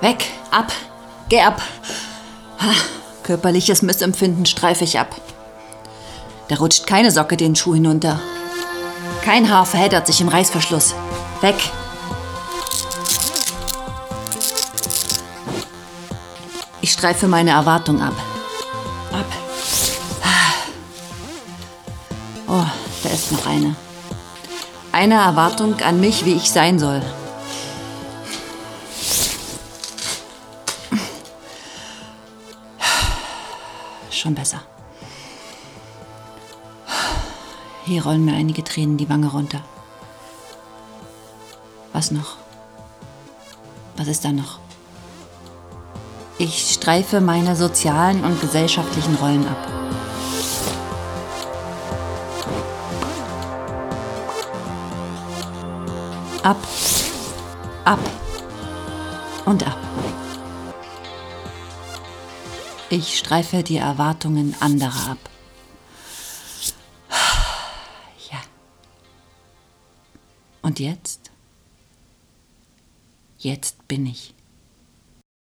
Weg, ab, geh ab. Körperliches Missempfinden streife ich ab. Da rutscht keine Socke den Schuh hinunter. Kein Haar verheddert sich im Reißverschluss. Weg. Ich streife meine Erwartung ab. Ab. Oh, da ist noch eine. Eine Erwartung an mich, wie ich sein soll. Schon besser. Hier rollen mir einige Tränen die Wange runter. Was noch? Was ist da noch? Ich streife meine sozialen und gesellschaftlichen Rollen ab. Ab, ab und ab. Ich streife die Erwartungen anderer ab. Ja. Und jetzt? Jetzt bin ich.